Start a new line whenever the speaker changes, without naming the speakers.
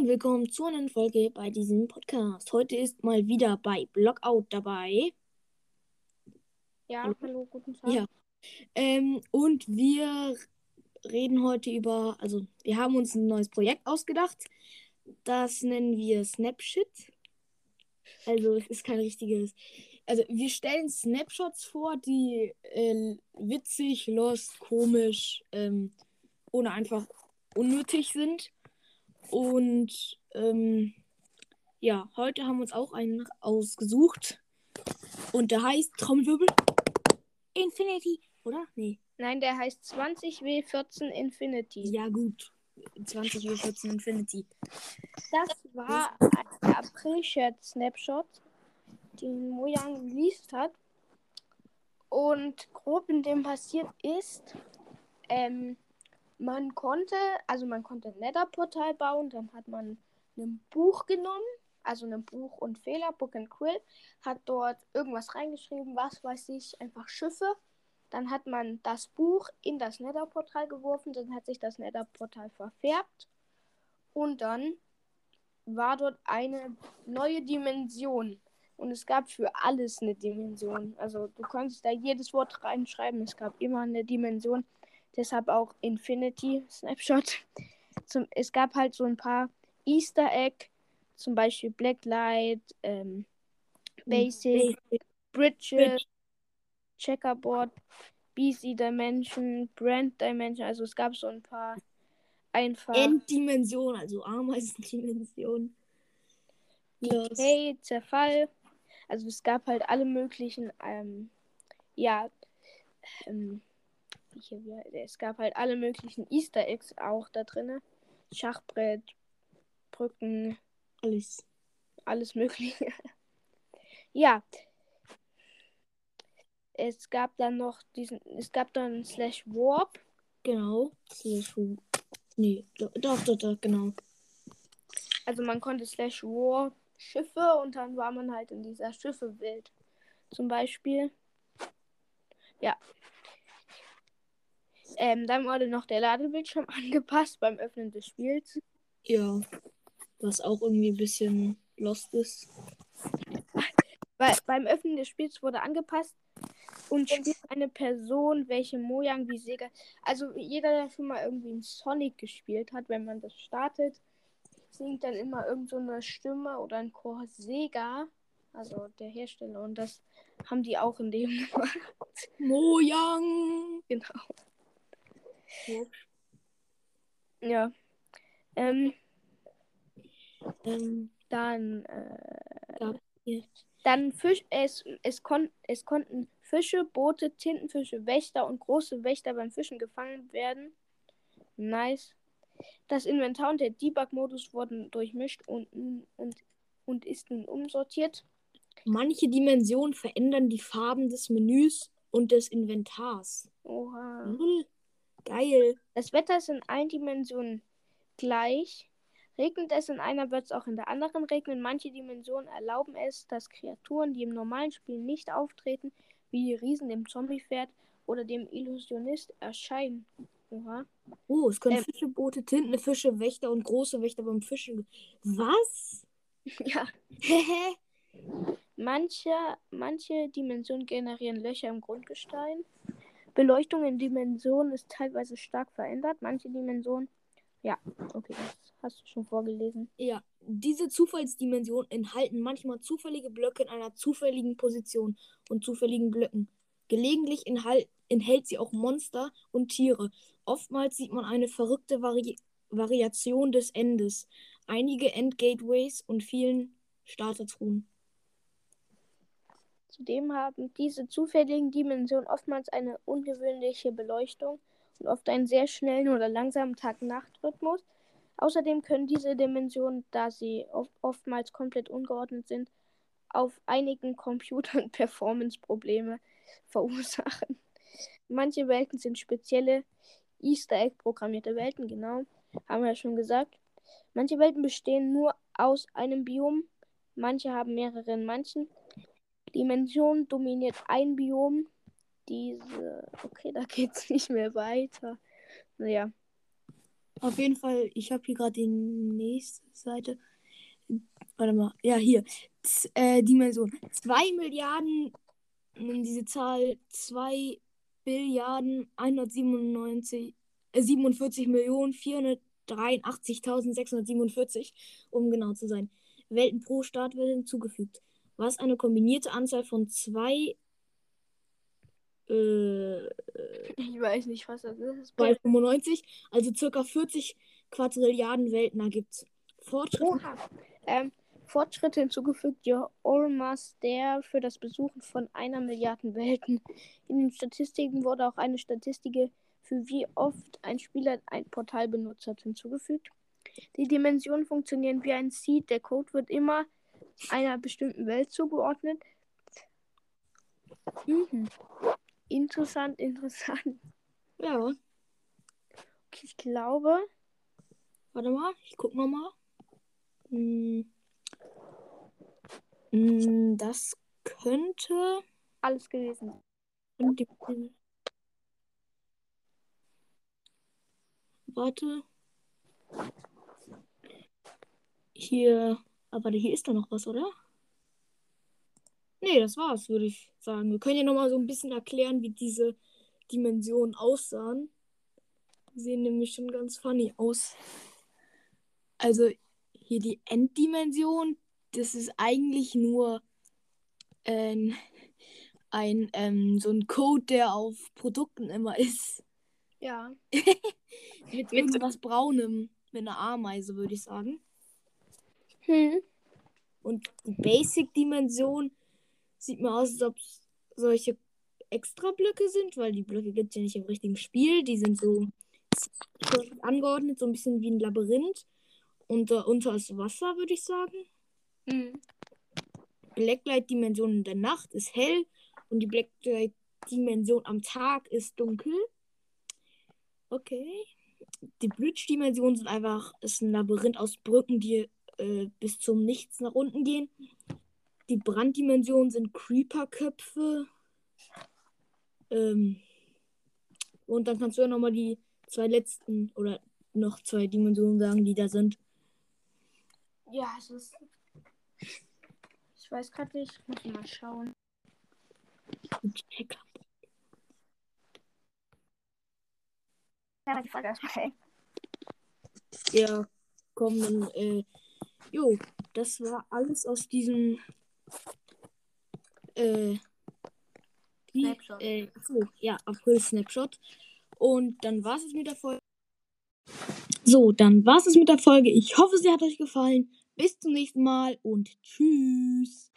und willkommen zu einer Folge bei diesem Podcast. Heute ist mal wieder bei Blockout dabei.
Ja,
Hallo?
hallo, guten Tag.
Ja. Ähm, und wir reden heute über, also wir haben uns ein neues Projekt ausgedacht. Das nennen wir Snapshot. Also es ist kein richtiges. Also wir stellen Snapshots vor, die äh, witzig, lost, komisch ähm, oder einfach unnötig sind. Und ähm, ja, heute haben wir uns auch einen ausgesucht. Und der heißt Trommelwirbel Infinity, oder? Nee.
Nein, der heißt 20W14 Infinity.
Ja, gut. 20 Uhr 14 Infinity.
Das war ein April-Chat-Snapshot, den Mojang released hat. Und grob in dem passiert ist, ähm, man konnte, also man konnte ein Nether-Portal bauen, dann hat man ein Buch genommen, also ein Buch und Fehler, Book and Quill, hat dort irgendwas reingeschrieben, was weiß ich, einfach Schiffe. Dann hat man das Buch in das Nether-Portal geworfen, dann hat sich das Nether-Portal verfärbt und dann war dort eine neue Dimension. Und es gab für alles eine Dimension. Also du konntest da jedes Wort reinschreiben. Es gab immer eine Dimension. Deshalb auch Infinity Snapshot. Zum, es gab halt so ein paar Easter Egg, zum Beispiel Blacklight, ähm, Basic, Bridges,
Bridge.
Checkerboard, BC Dimension, Brand Dimension. Also es gab so ein paar einfach
Enddimension, also Ameisendimension.
Decay, Zerfall. Also es gab halt alle möglichen, ähm, ja, ähm, wie, es gab halt alle möglichen Easter Eggs auch da drinne. Schachbrett, Brücken,
Alles.
alles mögliche. ja. Es gab dann noch diesen, es gab dann Slash Warp.
Genau. Slash Nee, doch, doch, doch, doch, genau.
Also man konnte Slash Warp Schiffe und dann war man halt in dieser Schiffe-Welt. Zum Beispiel. Ja. Ähm, dann wurde noch der Ladebildschirm angepasst beim Öffnen des Spiels.
Ja. Was auch irgendwie ein bisschen lost ist.
Weil beim Öffnen des Spiels wurde angepasst und spielt eine Person, welche Mojang wie Sega. Also jeder, der schon mal irgendwie einen Sonic gespielt hat, wenn man das startet, singt dann immer irgend so eine Stimme oder ein Chor Sega, also der Hersteller. Und das haben die auch in dem gemacht.
Mojang!
Genau. Ja. Ähm,
Ähm,
dann, äh, dann Fisch, es, es, kon, es konnten Fische, Boote, Tintenfische, Wächter und große Wächter beim Fischen gefangen werden. Nice. Das Inventar und der Debug-Modus wurden durchmischt und, und, und ist nun umsortiert.
Manche Dimensionen verändern die Farben des Menüs und des Inventars.
Oha.
Null. Geil.
Das Wetter ist in allen Dimensionen gleich. Regnet es in einer, wird es auch in der anderen regnen. Manche Dimensionen erlauben es, dass Kreaturen, die im normalen Spiel nicht auftreten, wie die Riesen, dem Zombiepferd oder dem Illusionist, erscheinen. Oha.
Oh, es können
Ähm.
Fische, Boote, Tintenfische, Wächter und große Wächter beim Fischen. Was?
Ja.
Hehe.
Manche, manche Dimensionen generieren Löcher im Grundgestein. Beleuchtung in Dimensionen ist teilweise stark verändert. Manche Dimensionen. Ja, okay, das hast du schon vorgelesen.
ja, diese Zufallsdimensionen enthalten manchmal zufällige Blöcke in einer zufälligen Position und zufälligen Blöcken. Gelegentlich enthält sie auch Monster und Tiere. Oftmals sieht man eine verrückte Vari Variation des Endes, einige Endgateways und vielen Startertruhen.
Zudem haben diese zufälligen Dimensionen oftmals eine ungewöhnliche Beleuchtung und oft einen sehr schnellen oder langsamen Tag-Nacht-Rhythmus. Außerdem können diese Dimensionen, da sie oft, oftmals komplett ungeordnet sind, auf einigen Computern Performance-Probleme verursachen. Manche Welten sind spezielle Easter Egg programmierte Welten, genau, haben wir ja schon gesagt. Manche Welten bestehen nur aus einem Biom, manche haben mehrere in manchen. Dimension dominiert ein Biom. Diese. Okay, da geht's nicht mehr weiter. Naja.
Auf jeden Fall, ich habe hier gerade die nächste Seite. Warte mal. Ja, hier. Z äh, Dimension. 2 Milliarden, diese Zahl 2 Billiarden 197, äh, 47 Millionen 483.647, um genau zu sein. Welten pro Staat wird hinzugefügt. Was eine kombinierte Anzahl von zwei äh,
Ich weiß nicht, was das ist.
bei 95, also circa 40 Quadrilliarden Welten ergibt. Fortschritt.
Ähm, Fortschritte hinzugefügt, ja, Olmas der für das Besuchen von einer Milliarde Welten. In den Statistiken wurde auch eine Statistik für wie oft ein Spieler ein Portal benutzt hat hinzugefügt. Die Dimensionen funktionieren wie ein Seed. Der Code wird immer einer bestimmten Welt zugeordnet. Mhm. Interessant, interessant.
Ja,
Okay, ich glaube,
warte mal, ich guck noch mal. Hm. Hm, Das könnte.
alles gewesen.
könnte- Warte. Hier. Aber hier ist doch noch was, oder? Nee, das war's, würde ich sagen. Wir können ja noch mal so ein bisschen erklären, wie diese Dimensionen aussahen. Die sehen nämlich schon ganz funny aus. Also hier die Enddimension, das ist eigentlich nur ähm, ein ähm, so ein Code, der auf Produkten immer ist.
Ja.
Mit irgendwas Braunem, mit einer Ameise, würde ich sagen.
Hm.
Und die Basic-Dimension sieht mir aus, als ob es solche extra Blöcke sind, weil die Blöcke gibt es ja nicht im richtigen Spiel. Die sind so angeordnet, so ein bisschen wie ein Labyrinth. Und unter ist Wasser, würde ich sagen.
Hm.
Blacklight-Dimension in der Nacht ist hell und die Blacklight-Dimension am Tag ist dunkel. Okay. Die Bridge-Dimension sind einfach ist ein Labyrinth aus Brücken, die äh, bis zum Nichts nach unten gehen. Die Branddimensionen sind Creeper-Köpfe. Ähm, und dann kannst du ja nochmal die zwei letzten oder noch zwei Dimensionen sagen, die da sind.
Ja, es ist. Ich weiß gerade nicht. Muss mal schauen.
Checker.
Ja,
komm, dann, äh, jo, das war alles aus diesem, äh,
Snapshot.
äh, so, ja, April-Snapshot. Und dann war es mit der Folge. So, dann war es mit der Folge. Ich hoffe, sie hat euch gefallen. Bis zum nächsten Mal und tschüss.